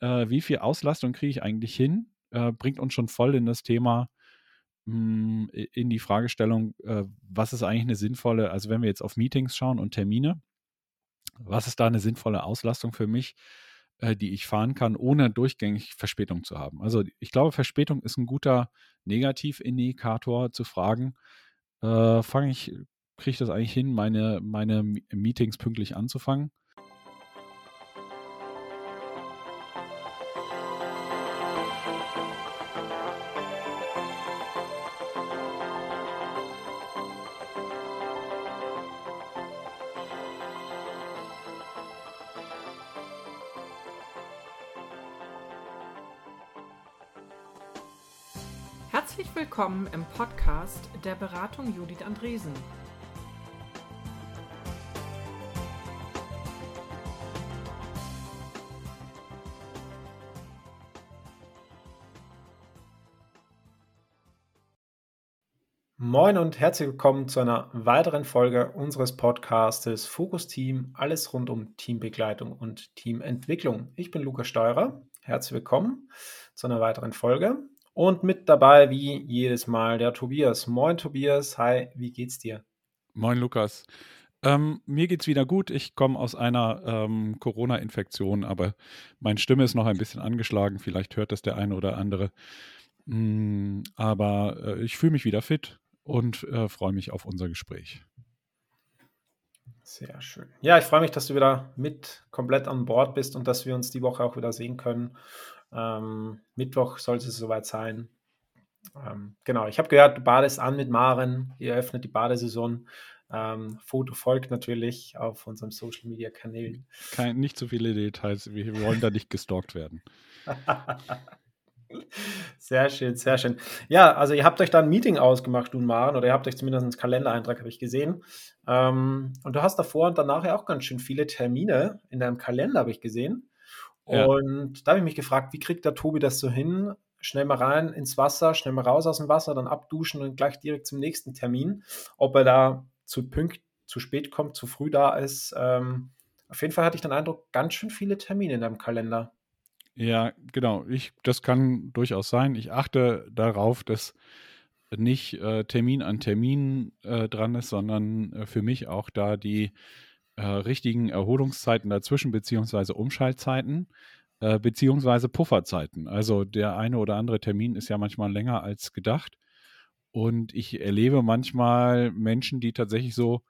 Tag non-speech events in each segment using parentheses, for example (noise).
äh, wie viel Auslastung kriege ich eigentlich hin, äh, bringt uns schon voll in das Thema, mh, hm, in die Fragestellung, äh, was ist eigentlich eine sinnvolle, also wenn wir jetzt auf Meetings schauen und Termine, was ist da eine sinnvolle Auslastung für mich, äh, die ich fahren kann, ohne durchgängig Verspätung zu haben? Also ich glaube, Verspätung ist ein guter Negativindikator zu fragen, äh, fange ich, kriege ich das eigentlich hin, meine, meine Meetings pünktlich anzufangen? Herzlich willkommen im Podcast der Beratung Judith Andresen. Moin und herzlich willkommen zu einer weiteren Folge unseres Podcastes Fokus Team, alles rund um Teambegleitung und Teamentwicklung. Ich bin Lukas Steurer. Herzlich willkommen zu einer weiteren Folge. Und mit dabei, wie jedes Mal, der Tobias. Moin, Tobias. Hi, wie geht's dir? Moin, Lukas. Ähm, mir geht's wieder gut. Ich komme aus einer ähm, Corona-Infektion, aber meine Stimme ist noch ein bisschen angeschlagen. Vielleicht hört das der eine oder andere. Mm, aber äh, ich fühle mich wieder fit und äh, freue mich auf unser Gespräch. Sehr schön. Ja, ich freue mich, dass du wieder mit komplett an Bord bist und dass wir uns die Woche auch wieder sehen können ähm, Mittwoch sollte es soweit sein. Ähm, genau, ich habe gehört, du badest an mit Maren, ihr öffnet die Badesaison. Ähm, Foto folgt natürlich auf unseren Social Media Kanälen. Kein, nicht zu viele Details, wir wollen da nicht gestalkt werden. (laughs) sehr schön, sehr schön. Ja, also ihr habt euch da ein Meeting ausgemacht, du und Maren, oder ihr habt euch zumindest einen Kalendereintrag, habe ich gesehen. Ähm, und du hast davor und danach ja auch ganz schön viele Termine in deinem Kalender, habe ich gesehen. Ja. Und da habe ich mich gefragt, wie kriegt der Tobi das so hin? Schnell mal rein ins Wasser, schnell mal raus aus dem Wasser, dann abduschen und gleich direkt zum nächsten Termin. Ob er da zu pünkt, zu spät kommt, zu früh da ist. Ähm, auf jeden Fall hatte ich den Eindruck, ganz schön viele Termine in deinem Kalender. Ja, genau. Ich, das kann durchaus sein. Ich achte darauf, dass nicht äh, Termin an Termin äh, dran ist, sondern äh, für mich auch da die äh, richtigen Erholungszeiten dazwischen, beziehungsweise Umschaltzeiten, äh, beziehungsweise Pufferzeiten. Also der eine oder andere Termin ist ja manchmal länger als gedacht. Und ich erlebe manchmal Menschen, die tatsächlich so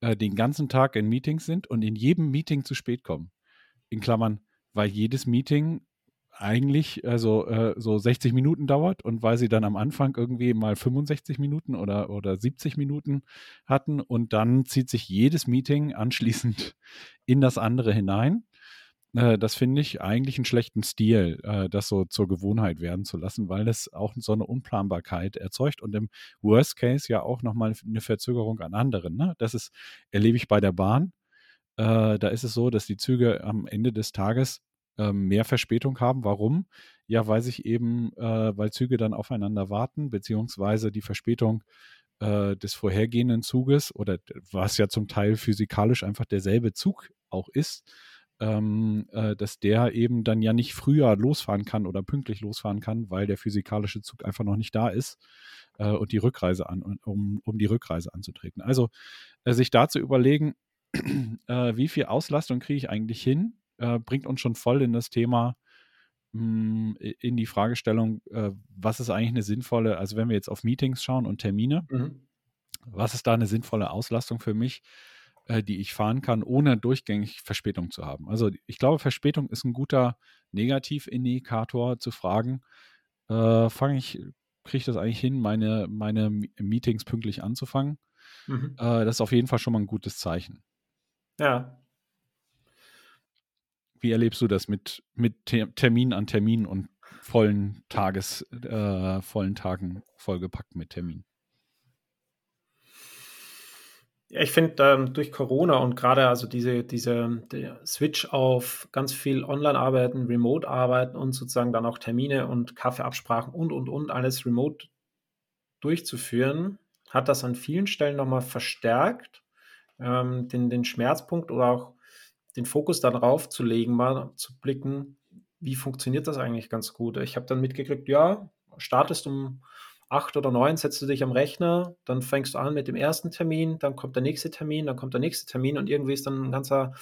äh, den ganzen Tag in Meetings sind und in jedem Meeting zu spät kommen. In Klammern, weil jedes Meeting eigentlich also äh, so 60 Minuten dauert und weil sie dann am Anfang irgendwie mal 65 Minuten oder, oder 70 Minuten hatten und dann zieht sich jedes Meeting (laughs) anschließend in das andere hinein. Äh, das finde ich eigentlich einen schlechten Stil, äh, das so zur Gewohnheit werden zu lassen, weil das auch so eine Unplanbarkeit erzeugt und im Worst Case ja auch nochmal eine Verzögerung an anderen. Ne? Das ist, erlebe ich bei der Bahn. Äh, da ist es so, dass die Züge am Ende des Tages ähm, mehr Verspätung haben. Warum? Ja, weil sich eben, äh, weil Züge dann aufeinander warten, beziehungsweise die Verspätung äh, des vorhergehenden Zuges oder was ja zum Teil physikalisch einfach derselbe Zug auch ist, ähm, äh, dass der eben dann ja nicht früher losfahren kann oder pünktlich losfahren kann, weil der physikalische Zug einfach noch nicht da ist äh, und die Rückreise an, um, um die Rückreise anzutreten. Also äh, sich da zu überlegen, (clears throat) äh, wie viel Auslastung kriege ich eigentlich hin, äh, bringt uns schon voll in das Thema, mh, hm, in die Fragestellung, äh, was ist eigentlich eine sinnvolle, also wenn wir jetzt auf Meetings schauen und Termine, mhm. was ist da eine sinnvolle Auslastung für mich, äh, die ich fahren kann, ohne durchgängig Verspätung zu haben? Also ich glaube, Verspätung ist ein guter Negativindikator zu fragen, äh, fange ich, kriege ich das eigentlich hin, meine, meine Meetings pünktlich anzufangen? Mhm. Äh, das ist auf jeden Fall schon mal ein gutes Zeichen. Ja, wie erlebst du das mit, mit Termin an Termin und vollen Tages, äh, vollen Tagen vollgepackt mit Termin? Ja, ich finde ähm, durch Corona und gerade also diese, diese Switch auf ganz viel Online-Arbeiten, Remote-Arbeiten und sozusagen dann auch Termine und Kaffeeabsprachen und und und alles remote durchzuführen, hat das an vielen Stellen nochmal verstärkt, ähm, den, den Schmerzpunkt oder auch den Fokus darauf zu legen, mal zu blicken, wie funktioniert das eigentlich ganz gut? Ich habe dann mitgekriegt, ja, startest um acht oder neun, setzt du dich am Rechner, dann fängst du an mit dem ersten Termin, dann kommt der nächste Termin, dann kommt der nächste Termin und irgendwie ist dann ein ganzer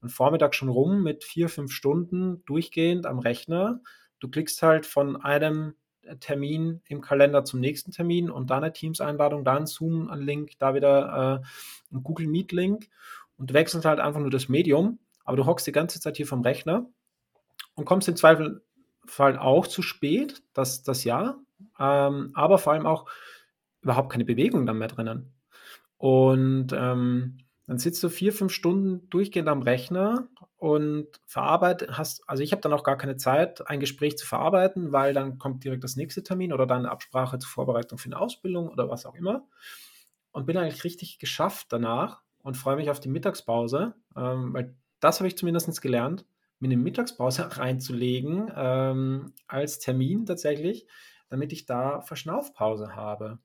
ein Vormittag schon rum mit vier, fünf Stunden durchgehend am Rechner. Du klickst halt von einem Termin im Kalender zum nächsten Termin und dann eine Teams-Einladung, da ein Zoom-Link, da wieder äh, ein Google Meet-Link und wechselst halt einfach nur das Medium, aber du hockst die ganze Zeit hier vom Rechner und kommst im Zweifelsfall auch zu spät, das, das ja, ähm, aber vor allem auch überhaupt keine Bewegung dann mehr drinnen. Und ähm, dann sitzt du vier, fünf Stunden durchgehend am Rechner und verarbeitet, hast, also ich habe dann auch gar keine Zeit, ein Gespräch zu verarbeiten, weil dann kommt direkt das nächste Termin oder dann eine Absprache zur Vorbereitung für eine Ausbildung oder was auch immer. Und bin eigentlich richtig geschafft danach und freue mich auf die Mittagspause, ähm, weil das habe ich zumindest gelernt, mir eine Mittagspause (laughs) reinzulegen ähm, als Termin tatsächlich, damit ich da Verschnaufpause habe.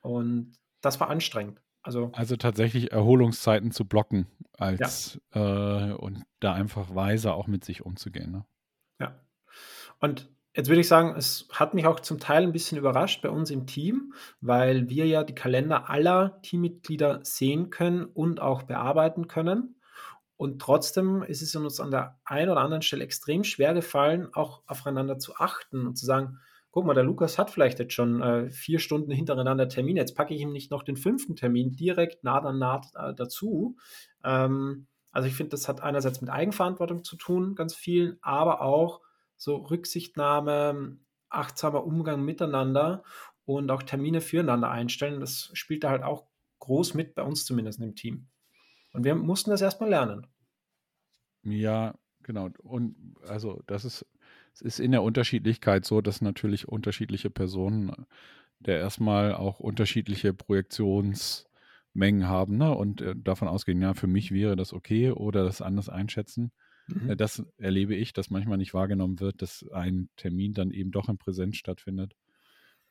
Und das war anstrengend. Also, also tatsächlich Erholungszeiten zu blocken als ja. äh, und da einfach weise auch mit sich umzugehen. Ne? Ja. Und jetzt würde ich sagen, es hat mich auch zum Teil ein bisschen überrascht bei uns im Team, weil wir ja die Kalender aller Teammitglieder sehen können und auch bearbeiten können. Und trotzdem ist es uns an der einen oder anderen Stelle extrem schwer gefallen, auch aufeinander zu achten und zu sagen, guck mal, der Lukas hat vielleicht jetzt schon äh, vier Stunden hintereinander Termin, jetzt packe ich ihm nicht noch den fünften Termin direkt nah an nah äh, dazu. Ähm, also ich finde, das hat einerseits mit Eigenverantwortung zu tun, ganz viel, aber auch so Rücksichtnahme, achtsamer Umgang miteinander und auch Termine füreinander einstellen. Das spielt da halt auch groß mit, bei uns zumindest im Team. Und wir mussten das erstmal lernen. Ja, genau. Und also das ist es ist in der Unterschiedlichkeit so, dass natürlich unterschiedliche Personen äh, der erstmal auch unterschiedliche Projektionsmengen haben ne? und äh, davon ausgehen, ja, für mich wäre das okay oder das anders einschätzen. Mhm. Äh, das erlebe ich, dass manchmal nicht wahrgenommen wird, dass ein Termin dann eben doch in Präsenz stattfindet.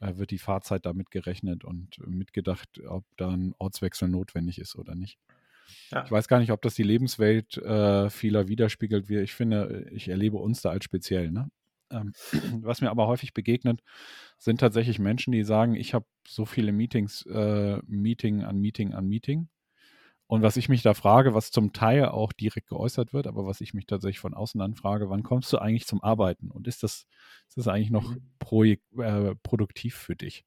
Wird die Fahrzeit damit gerechnet und mitgedacht, ob da ein Ortswechsel notwendig ist oder nicht. Ja. Ich weiß gar nicht, ob das die Lebenswelt äh, vieler widerspiegelt. Ich finde, ich erlebe uns da als speziell. Ne? Ähm, (clears throat) was mir aber häufig begegnet, sind tatsächlich Menschen, die sagen, ich habe so viele Meetings, äh, Meeting an Meeting an Meeting. Und was ich mich da frage, was zum Teil auch direkt geäußert wird, aber was ich mich tatsächlich von außen anfrage, wann kommst du eigentlich zum Arbeiten? Und ist das, ist das eigentlich noch mhm. projek äh, produktiv für dich?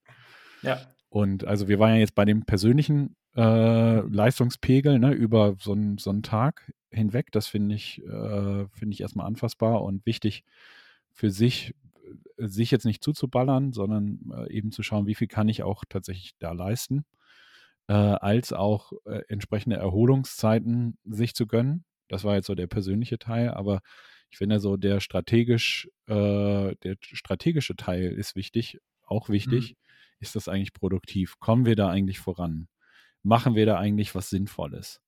Ja. Und also wir waren ja jetzt bei dem persönlichen äh, Leistungspegel ne, über so, ein, so einen Tag hinweg. Das finde ich, äh, finde ich erstmal anfassbar und wichtig für sich, sich jetzt nicht zuzuballern, sondern äh, eben zu schauen, wie viel kann ich auch tatsächlich da leisten, äh, als auch äh, entsprechende Erholungszeiten sich zu gönnen. Das war jetzt so der persönliche Teil, aber ich finde so der strategisch, der strategische Teil ist wichtig, auch wichtig. Mhm ist das eigentlich produktiv? Kommen wir da eigentlich voran? Machen wir da eigentlich was Sinnvolles?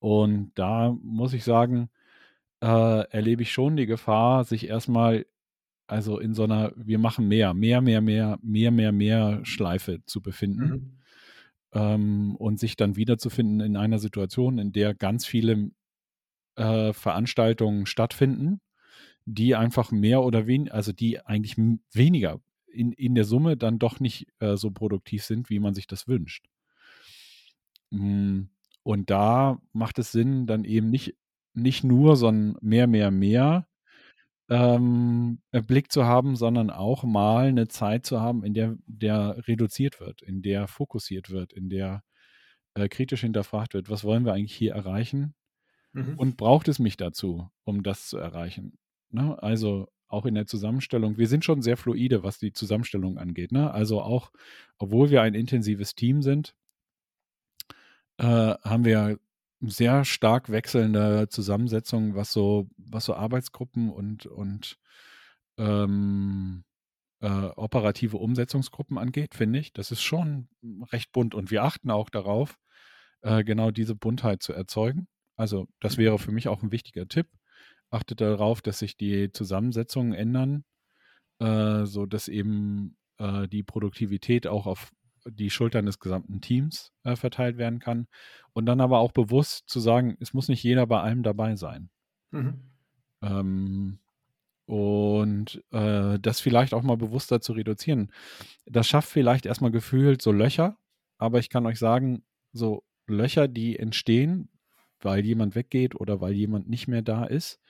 Und da muss ich sagen, äh, erlebe ich schon die Gefahr, sich erstmal, also in so einer, wir machen mehr, mehr, mehr, mehr, mehr, mehr, mehr Schleife zu befinden. Mhm. Ähm, und sich dann wiederzufinden in einer Situation, in der ganz viele äh, Veranstaltungen stattfinden, die einfach mehr oder weniger, also die eigentlich weniger in, in der Summe dann doch nicht äh, so produktiv sind, wie man sich das wünscht. Hm, und da macht es Sinn, dann eben nicht, nicht nur so ein mehr, mehr, mehr ähm, äh, Blick zu haben, sondern auch mal eine Zeit zu haben, in der der reduziert wird, in der fokussiert wird, in der äh, kritisch hinterfragt wird, was wollen wir eigentlich hier erreichen? Mhm. Und braucht es mich dazu, um das zu erreichen? Ne? Also auch in der Zusammenstellung. Wir sind schon sehr fluide, was die Zusammenstellung angeht. Ne? Also auch, obwohl wir ein intensives Team sind, äh, haben wir sehr stark wechselnde Zusammensetzungen, was so, was so Arbeitsgruppen und, und ähm, äh, operative Umsetzungsgruppen angeht, finde ich. Das ist schon recht bunt und wir achten auch darauf, äh, genau diese Buntheit zu erzeugen. Also das wäre für mich auch ein wichtiger Tipp achtet darauf, dass sich die Zusammensetzungen ändern, äh, so dass eben äh, die Produktivität auch auf die Schultern des gesamten Teams äh, verteilt werden kann. Und dann aber auch bewusst zu sagen, es muss nicht jeder bei allem dabei sein. Mhm. Ähm, Und äh, das vielleicht auch mal bewusster zu reduzieren. Das schafft vielleicht erstmal gefühlt so Löcher, aber ich kann euch sagen, so Löcher, die entstehen, weil jemand weggeht oder weil jemand nicht mehr da ist,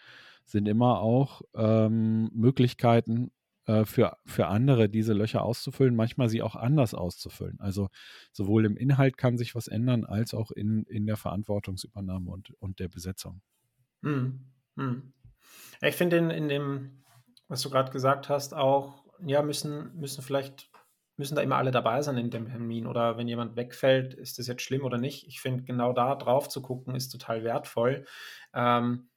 sind immer auch ähm, Möglichkeiten äh, für, für andere, diese Löcher auszufüllen, manchmal sie auch anders auszufüllen. Also sowohl im Inhalt kann sich was ändern, als auch in, in der Verantwortungsübernahme und, und der Besetzung. Hm. Hm. Ich finde in, in dem, was du gerade gesagt hast, auch, ja, müssen, müssen vielleicht müssen da immer alle dabei sein in dem Termin oder wenn jemand wegfällt, ist das jetzt schlimm oder nicht? Ich finde, genau da drauf zu gucken, ist total wertvoll. Ähm,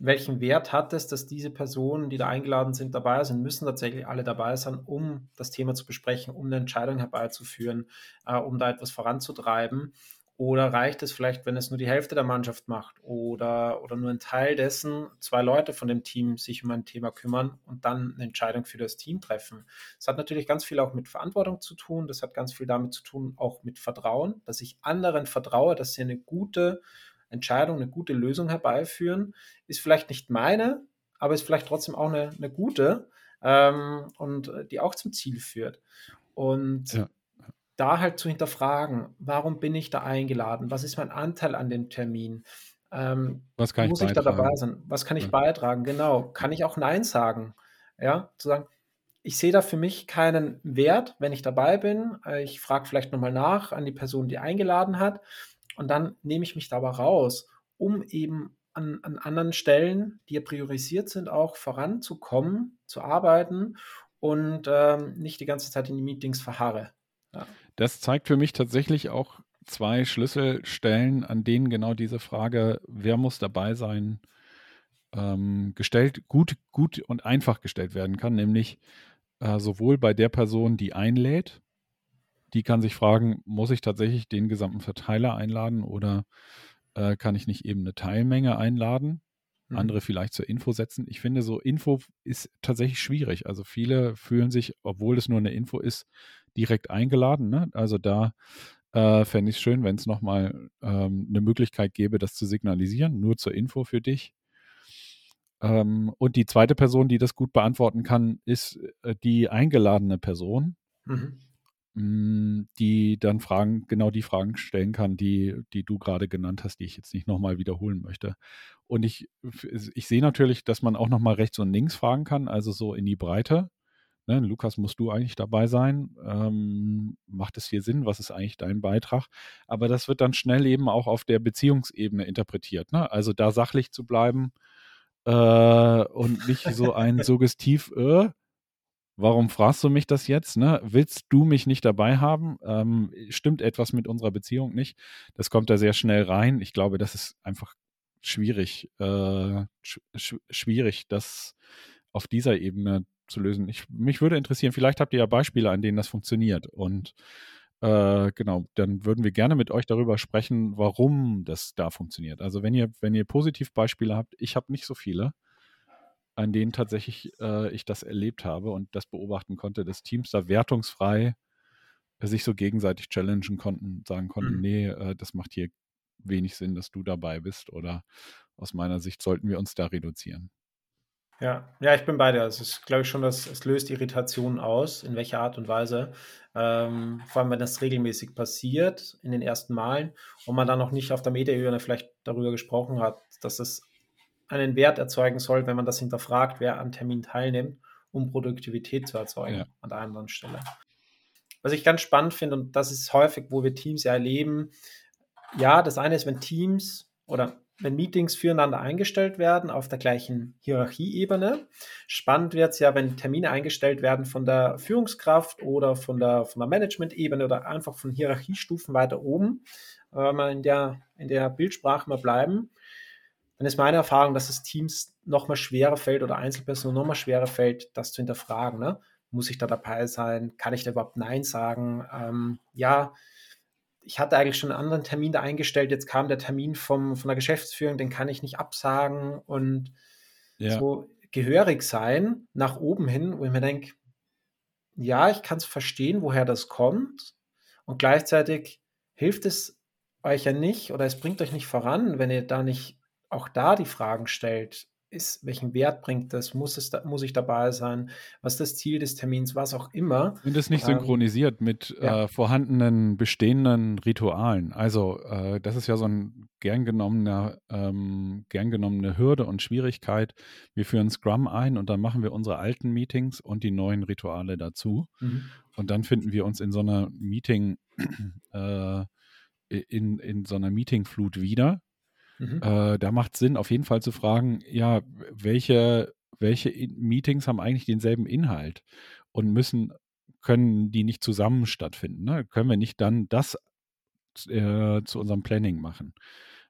welchen Wert hat es, dass diese Personen, die da eingeladen sind, dabei sind, müssen tatsächlich alle dabei sein, um das Thema zu besprechen, um eine Entscheidung herbeizuführen, äh, um da etwas voranzutreiben. Oder reicht es vielleicht, wenn es nur die Hälfte der Mannschaft macht oder, oder nur ein Teil dessen, zwei Leute von dem Team sich um ein Thema kümmern und dann eine Entscheidung für das Team treffen? Das hat natürlich ganz viel auch mit Verantwortung zu tun. Das hat ganz viel damit zu tun, auch mit Vertrauen, dass ich anderen vertraue, dass sie eine gute Entscheidung, eine gute Lösung herbeiführen. Ist vielleicht nicht meine, aber ist vielleicht trotzdem auch eine, eine gute ähm, und die auch zum Ziel führt. Und ja da halt zu hinterfragen, warum bin ich da eingeladen? Was ist mein Anteil an dem Termin? Ähm, Was kann muss ich, ich da dabei sein? Was kann ich ja. beitragen? Genau. Kann ich auch Nein sagen? Ja, zu sagen, ich sehe da für mich keinen Wert, wenn ich dabei bin. Äh, ich frage vielleicht nochmal nach an die Person, die eingeladen hat. Und dann nehme ich mich da aber raus, um eben an, an anderen Stellen, die ja priorisiert sind, auch voranzukommen, zu arbeiten und ähm, nicht die ganze Zeit in die Meetings verharre. Ja. Das zeigt für mich tatsächlich auch zwei Schlüsselstellen, an denen genau diese Frage, wer muss dabei sein, ähm, gestellt, gut, gut und einfach gestellt werden kann, nämlich äh, sowohl bei der Person, die einlädt, die kann sich fragen, muss ich tatsächlich den gesamten Verteiler einladen oder äh, kann ich nicht eben eine Teilmenge einladen? Mhm. Andere vielleicht zur Info setzen. Ich finde, so Info ist tatsächlich schwierig. Also viele fühlen sich, obwohl es nur eine Info ist, direkt eingeladen. Ne? Also da äh, fände ich es schön, wenn es nochmal ähm, eine Möglichkeit gäbe, das zu signalisieren, nur zur Info für dich. Ähm, und die zweite Person, die das gut beantworten kann, ist äh, die eingeladene Person, mhm. Mh, mm, die dann Fragen, genau die Fragen stellen kann, die, die du gerade genannt hast, die ich jetzt nicht nochmal wiederholen möchte. Und ich, ich sehe natürlich, dass man auch nochmal rechts und links fragen kann, also so in die Breite. Ne, Lukas, musst du eigentlich dabei sein? Ähm, macht es hier Sinn? Was ist eigentlich dein Beitrag? Aber das wird dann schnell eben auch auf der Beziehungsebene interpretiert. Ne? Also da sachlich zu bleiben äh, und nicht so ein (laughs) Suggestiv, äh, warum fragst du mich das jetzt? Ne? Willst du mich nicht dabei haben? Ähm, stimmt etwas mit unserer Beziehung nicht? Das kommt da sehr schnell rein. Ich glaube, das ist einfach schwierig, äh, sch schwierig, das auf dieser Ebene zu lösen. Ich, mich würde interessieren, vielleicht habt ihr ja Beispiele, an denen das funktioniert. Und äh, genau, dann würden wir gerne mit euch darüber sprechen, warum das da funktioniert. Also wenn ihr, wenn ihr Positivbeispiele habt, ich habe nicht so viele, an denen tatsächlich äh, ich das erlebt habe und das beobachten konnte, dass Teams da wertungsfrei sich so gegenseitig challengen konnten, sagen konnten, mhm. nee, äh, das macht hier wenig Sinn, dass du dabei bist oder aus meiner Sicht sollten wir uns da reduzieren. Ja, ja, ich bin bei dir. Es ist, glaube ich, schon, dass es löst Irritationen aus, in welcher Art und Weise. Ähm, vor allem, wenn das regelmäßig passiert in den ersten Malen und man dann noch nicht auf der Metaebene vielleicht darüber gesprochen hat, dass es einen Wert erzeugen soll, wenn man das hinterfragt, wer an Termin teilnimmt, um Produktivität zu erzeugen ja. an der anderen Stelle. Was ich ganz spannend finde, und das ist häufig, wo wir Teams ja erleben, ja, das eine ist, wenn Teams oder wenn Meetings füreinander eingestellt werden auf der gleichen Hierarchieebene. Spannend wird es ja, wenn Termine eingestellt werden von der Führungskraft oder von der, von der Management-Ebene oder einfach von Hierarchiestufen weiter oben, wenn wir in der, in der Bildsprache mal bleiben. Dann ist meine Erfahrung, dass es Teams noch mal schwerer fällt oder Einzelpersonen noch mal schwerer fällt, das zu hinterfragen. Ne? Muss ich da dabei sein? Kann ich da überhaupt Nein sagen? Ähm, ja, ich hatte eigentlich schon einen anderen Termin da eingestellt, jetzt kam der Termin vom, von der Geschäftsführung, den kann ich nicht absagen und ja. so gehörig sein nach oben hin, wo ich mir denke, ja, ich kann es verstehen, woher das kommt und gleichzeitig hilft es euch ja nicht oder es bringt euch nicht voran, wenn ihr da nicht auch da die Fragen stellt. ist, welchen Wert bringt das, muss, es da, muss ich dabei sein, was ist das Ziel des Termins, was auch immer. Und es nicht ähm, synchronisiert mit ja. äh, vorhandenen, bestehenden Ritualen. Also äh, das ist ja so ein gern genommener, ähm, gern genommene Hürde und Schwierigkeit. Wir führen Scrum ein und dann machen wir unsere alten Meetings und die neuen Rituale dazu. Mhm. Und dann finden wir uns in so einer Meeting, (clears throat) äh, in, in so einer Meetingflut wieder Mhm. Äh, da macht es Sinn, auf jeden Fall zu fragen, ja, welche, welche Meetings haben eigentlich denselben Inhalt und müssen, können die nicht zusammen stattfinden? Ne? Können wir nicht dann das äh, zu unserem Planning machen?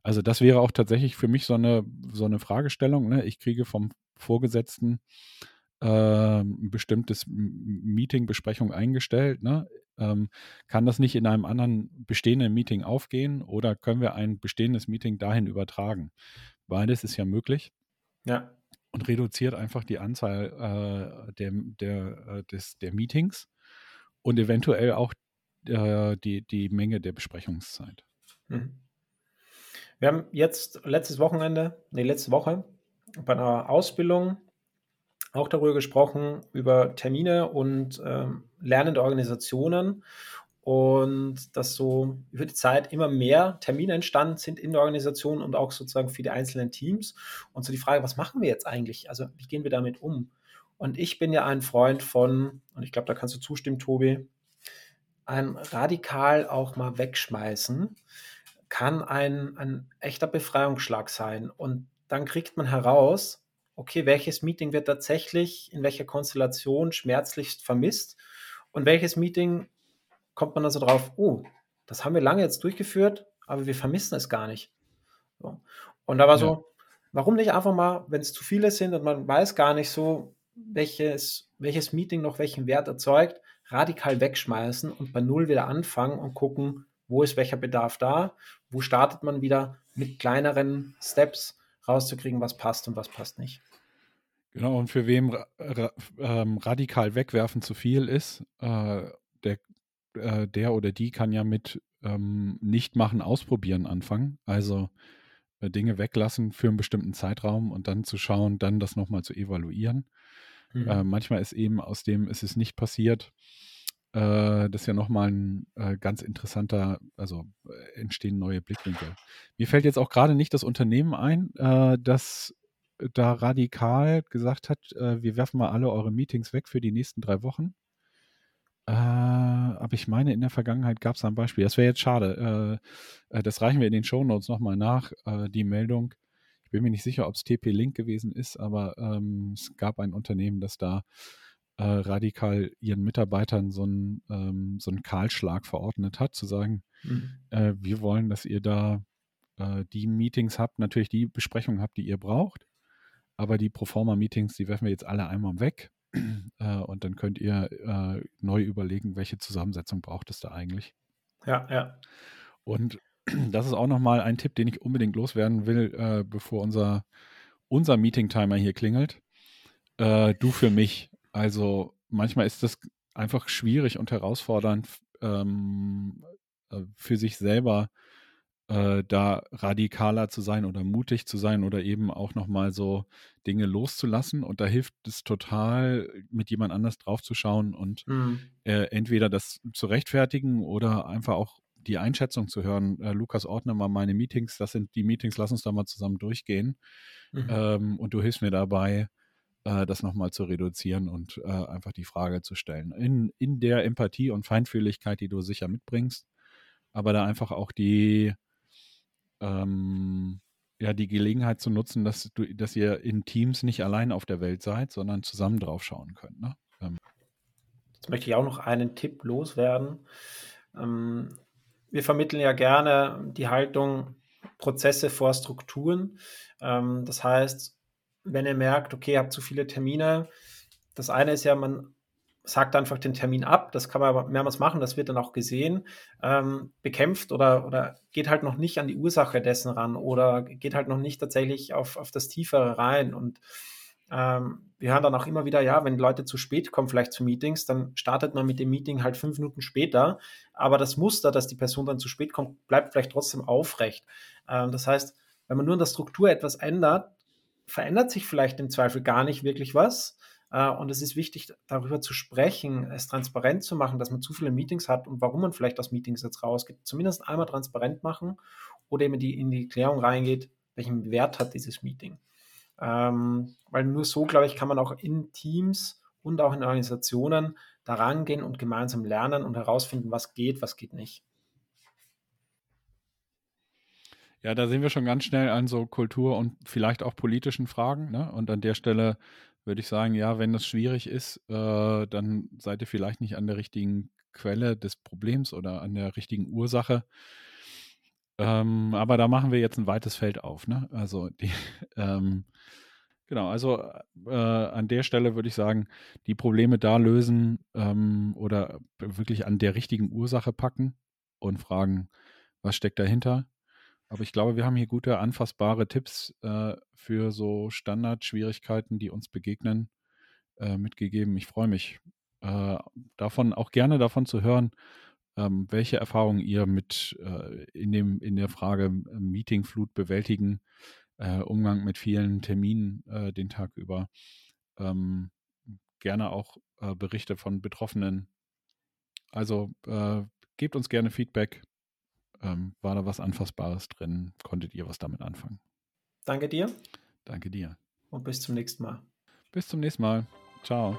Also das wäre auch tatsächlich für mich so eine, so eine Fragestellung. Ne? Ich kriege vom Vorgesetzten äh, ein bestimmtes Meeting, Besprechung eingestellt. Ne? Ähm, kann das nicht in einem anderen bestehenden Meeting aufgehen oder können wir ein bestehendes Meeting dahin übertragen? Beides ist ja möglich. Ja. Und reduziert einfach die Anzahl äh, der, der, äh, des, der Meetings und eventuell auch äh, die, die Menge der Besprechungszeit. Mhm. Wir haben jetzt letztes Wochenende, nee, letzte Woche bei einer Ausbildung auch darüber gesprochen, über Termine und ähm, lernende Organisationen und dass so über die Zeit immer mehr Termine entstanden sind in der Organisation und auch sozusagen für die einzelnen Teams. Und so die Frage, was machen wir jetzt eigentlich? Also wie gehen wir damit um? Und ich bin ja ein Freund von, und ich glaube, da kannst du zustimmen, Tobi, ein radikal auch mal wegschmeißen kann ein, ein echter Befreiungsschlag sein. Und dann kriegt man heraus, okay, welches Meeting wird tatsächlich in welcher Konstellation schmerzlichst vermisst und welches Meeting kommt man also drauf, oh, das haben wir lange jetzt durchgeführt, aber wir vermissen es gar nicht. So. Und da war ja. so, warum nicht einfach mal, wenn es zu viele sind und man weiß gar nicht so, welches, welches Meeting noch welchen Wert erzeugt, radikal wegschmeißen und bei Null wieder anfangen und gucken, wo ist welcher Bedarf da, wo startet man wieder mit kleineren Steps rauszukriegen, was passt und was passt nicht. Genau, und für wem ra ähm, radikal wegwerfen zu viel ist, äh, der, äh, der oder die kann ja mit ähm, nicht machen, ausprobieren anfangen. Also äh, Dinge weglassen für einen bestimmten Zeitraum und dann zu schauen, dann das nochmal zu evaluieren. Mhm. Äh, manchmal ist eben aus dem, ist es nicht passiert. Äh, das ist ja nochmal ein äh, ganz interessanter, also entstehen neue Blickwinkel. Mir fällt jetzt auch gerade nicht das Unternehmen ein, das da radikal gesagt hat, äh, wir werfen mal alle eure Meetings weg für die nächsten drei Wochen. Äh, aber ich meine, in der Vergangenheit gab es ein Beispiel. Das wäre jetzt schade. Äh, äh, das reichen wir in den Shownotes nochmal nach, äh, die Meldung. Ich bin mir nicht sicher, ob es TP-Link gewesen ist, aber ähm, es gab ein Unternehmen, das da äh, radikal ihren Mitarbeitern so einen, ähm, so einen Kahlschlag verordnet hat, zu sagen, mhm. wir wollen, dass ihr da die Meetings habt, natürlich die Besprechungen habt, die ihr braucht aber die Proforma-Meetings, die werfen wir jetzt alle einmal weg. Äh, und dann könnt ihr äh, neu überlegen, welche Zusammensetzung braucht es da eigentlich. Ja, ja. Und (clears throat) das ist auch nochmal ein Tipp, den ich unbedingt loswerden will, äh, bevor unser, unser Meeting-Timer hier klingelt. Äh, du für mich. Also manchmal ist das einfach schwierig und herausfordernd ähm, äh, für sich selber äh, da radikaler zu sein oder mutig zu sein oder eben auch nochmal so Dinge loszulassen. Und da hilft es total, mit jemand anders draufzuschauen und mhm. äh, entweder das zu rechtfertigen oder einfach auch die Einschätzung zu hören. Äh, Lukas, ordne mal meine Meetings, das sind die Meetings, lass uns da mal zusammen durchgehen. Mhm. Ähm, und du hilfst mir dabei, äh, das nochmal zu reduzieren und äh, einfach die Frage zu stellen. In, in der Empathie und Feinfühligkeit, die du sicher mitbringst, aber da einfach auch die, ähm, ja, die Gelegenheit zu nutzen, dass, du, dass ihr in Teams nicht allein auf der Welt seid, sondern zusammen drauf schauen könnt. Ne? Ähm. Jetzt möchte ich auch noch einen Tipp loswerden. Ähm, wir vermitteln ja gerne die Haltung Prozesse vor Strukturen. Ähm, das heißt, wenn ihr merkt, okay, ihr habt zu viele Termine, das eine ist ja, man sagt einfach den Termin ab. Das kann man mehrmals machen, das wird dann auch gesehen, ähm, bekämpft oder, oder geht halt noch nicht an die Ursache dessen ran oder geht halt noch nicht tatsächlich auf, auf das Tiefere rein. Und ähm, wir hören dann auch immer wieder, ja, wenn Leute zu spät kommen, vielleicht zu Meetings, dann startet man mit dem Meeting halt fünf Minuten später. Aber das Muster, dass die Person dann zu spät kommt, bleibt vielleicht trotzdem aufrecht. Ähm, das heißt, wenn man nur in der Struktur etwas ändert, verändert sich vielleicht im Zweifel gar nicht wirklich was. Äh, und es ist wichtig, darüber zu sprechen, es transparent zu machen, dass man zu viele Meetings hat und warum man vielleicht aus Meetings jetzt rausgeht. Zumindest einmal transparent machen oder eben die, in die Klärung reingeht, welchen Wert hat dieses Meeting. Ähm, weil nur so, glaube ich, kann man auch in Teams und auch in Organisationen daran gehen und gemeinsam lernen und herausfinden, was geht, was geht nicht. Ja, da sind wir schon ganz schnell an so Kultur- und vielleicht auch politischen Fragen. Ne? Und an der Stelle würde ich sagen, ja, wenn das schwierig ist, äh, dann seid ihr vielleicht nicht an der richtigen Quelle des Problems oder an der richtigen Ursache. Ähm, aber da machen wir jetzt ein weites Feld auf. Ne? Also die, (laughs) ähm, genau, also äh, an der Stelle würde ich sagen, die Probleme da lösen ähm, oder wirklich an der richtigen Ursache packen und fragen, was steckt dahinter? Aber ich glaube, wir haben hier gute, anfassbare Tipps äh, für so Standardschwierigkeiten, die uns begegnen, äh, mitgegeben. Ich freue mich äh, davon, auch gerne davon zu hören, ähm, welche Erfahrungen ihr mit äh, in, dem, in der Frage äh, Meetingflut bewältigen, äh, Umgang mit vielen Terminen den Tag über. Ähm, gerne auch Berichte von Betroffenen. Also gebt uns gerne Feedback ähm, war da was Anfassbares drin? Konntet ihr was damit anfangen? Danke dir. Danke dir. Und bis zum nächsten Mal. Bis zum nächsten Mal. Ciao.